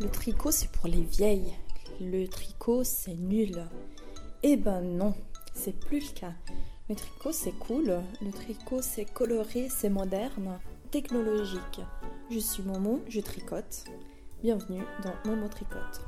Le tricot, c'est pour les vieilles. Le tricot, c'est nul. Eh ben non, c'est plus le cas. Le tricot, c'est cool. Le tricot, c'est coloré, c'est moderne, technologique. Je suis Momo, je tricote. Bienvenue dans Momo Tricote.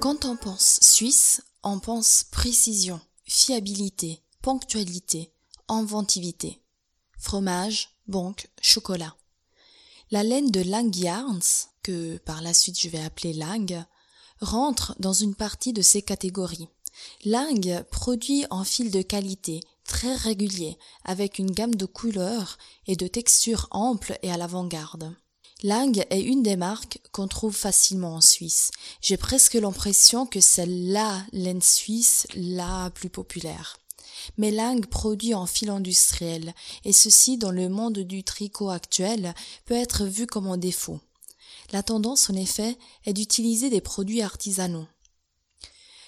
Quand on pense Suisse, on pense précision, fiabilité, ponctualité, inventivité. Fromage, banque, chocolat. La laine de Lang Yarns, que par la suite je vais appeler Lang, rentre dans une partie de ces catégories. Lang produit un fil de qualité très régulier avec une gamme de couleurs et de textures amples et à l'avant-garde. Lang est une des marques qu'on trouve facilement en Suisse. J'ai presque l'impression que c'est la laine suisse la plus populaire. Mais Lang produit en fil industriel, et ceci dans le monde du tricot actuel peut être vu comme un défaut. La tendance en effet est d'utiliser des produits artisanaux.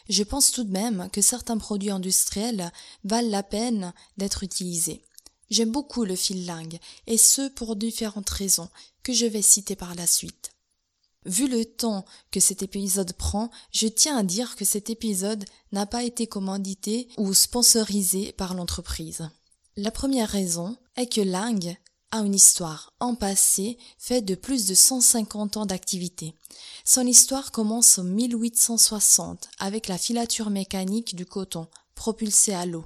Je pense tout de même que certains produits industriels valent la peine d'être utilisés. J'aime beaucoup le fil Lang, et ce pour différentes raisons, que je vais citer par la suite. Vu le temps que cet épisode prend, je tiens à dire que cet épisode n'a pas été commandité ou sponsorisé par l'entreprise. La première raison est que Lang a une histoire en passé faite de plus de 150 ans d'activité. Son histoire commence en 1860 avec la filature mécanique du coton propulsé à l'eau.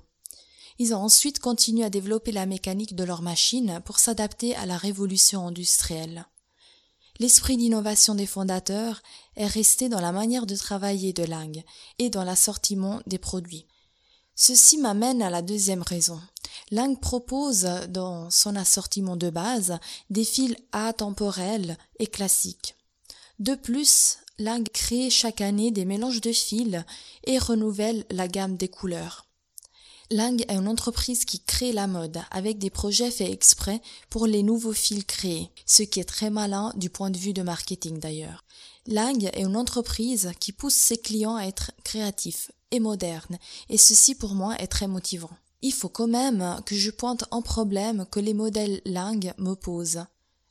Ils ont ensuite continué à développer la mécanique de leurs machines pour s'adapter à la révolution industrielle. L'esprit d'innovation des fondateurs est resté dans la manière de travailler de Lang et dans l'assortiment des produits. Ceci m'amène à la deuxième raison. Lang propose dans son assortiment de base des fils atemporels et classiques. De plus, Lang crée chaque année des mélanges de fils et renouvelle la gamme des couleurs. Lang est une entreprise qui crée la mode avec des projets faits exprès pour les nouveaux fils créés, ce qui est très malin du point de vue de marketing d'ailleurs. Lang est une entreprise qui pousse ses clients à être créatifs et modernes, et ceci pour moi est très motivant. Il faut quand même que je pointe un problème que les modèles Lang me posent.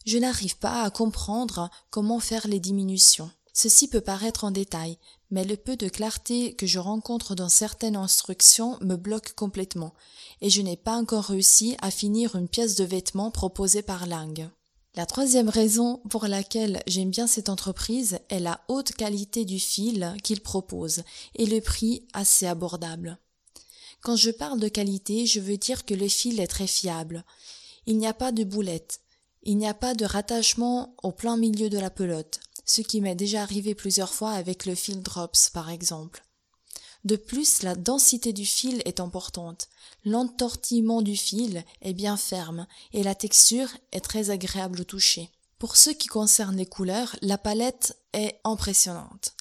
Je n'arrive pas à comprendre comment faire les diminutions. Ceci peut paraître en détail, mais le peu de clarté que je rencontre dans certaines instructions me bloque complètement, et je n'ai pas encore réussi à finir une pièce de vêtement proposée par Lang. La troisième raison pour laquelle j'aime bien cette entreprise est la haute qualité du fil qu'il propose et le prix assez abordable. Quand je parle de qualité, je veux dire que le fil est très fiable. Il n'y a pas de boulette. Il n'y a pas de rattachement au plein milieu de la pelote ce qui m'est déjà arrivé plusieurs fois avec le fil Drops par exemple. De plus, la densité du fil est importante. L'entortillement du fil est bien ferme et la texture est très agréable au toucher. Pour ce qui concerne les couleurs, la palette est impressionnante.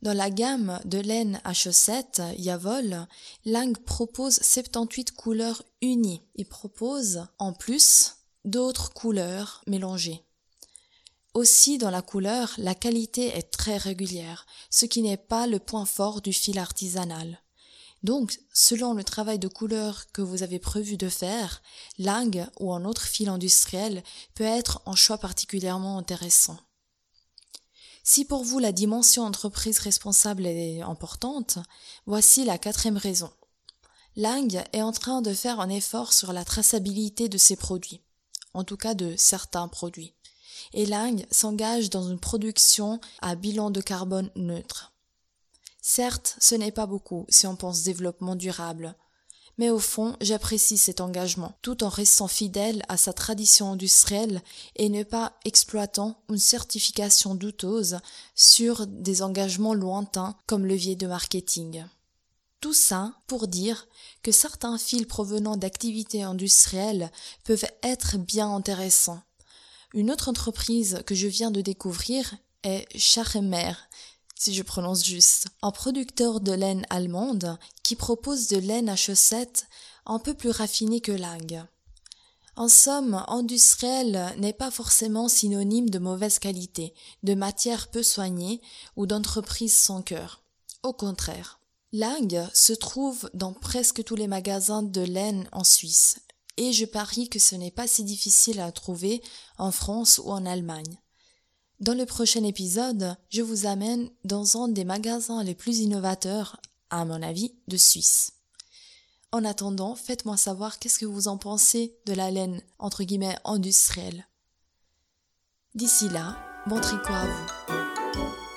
Dans la gamme de laine à chaussettes Yavol, Lang propose 78 couleurs unies. Il propose, en plus, d'autres couleurs mélangées. Aussi dans la couleur, la qualité est très régulière, ce qui n'est pas le point fort du fil artisanal. Donc, selon le travail de couleur que vous avez prévu de faire, Lang ou un autre fil industriel peut être un choix particulièrement intéressant. Si pour vous la dimension entreprise responsable est importante, voici la quatrième raison. Lang est en train de faire un effort sur la traçabilité de ses produits, en tout cas de certains produits et Lang s'engage dans une production à bilan de carbone neutre. Certes, ce n'est pas beaucoup si on pense développement durable, mais au fond, j'apprécie cet engagement, tout en restant fidèle à sa tradition industrielle et ne pas exploitant une certification douteuse sur des engagements lointains comme levier de marketing. Tout ça pour dire que certains fils provenant d'activités industrielles peuvent être bien intéressants, une autre entreprise que je viens de découvrir est Schachemer, si je prononce juste, un producteur de laine allemande qui propose de laine à chaussettes un peu plus raffinée que Lang. En somme, industriel n'est pas forcément synonyme de mauvaise qualité, de matière peu soignée ou d'entreprise sans cœur. Au contraire. L'Ingue se trouve dans presque tous les magasins de laine en Suisse, et je parie que ce n'est pas si difficile à trouver en France ou en Allemagne. Dans le prochain épisode, je vous amène dans un des magasins les plus innovateurs, à mon avis, de Suisse. En attendant, faites-moi savoir qu'est-ce que vous en pensez de la laine, industrielle. D'ici là, bon tricot à vous.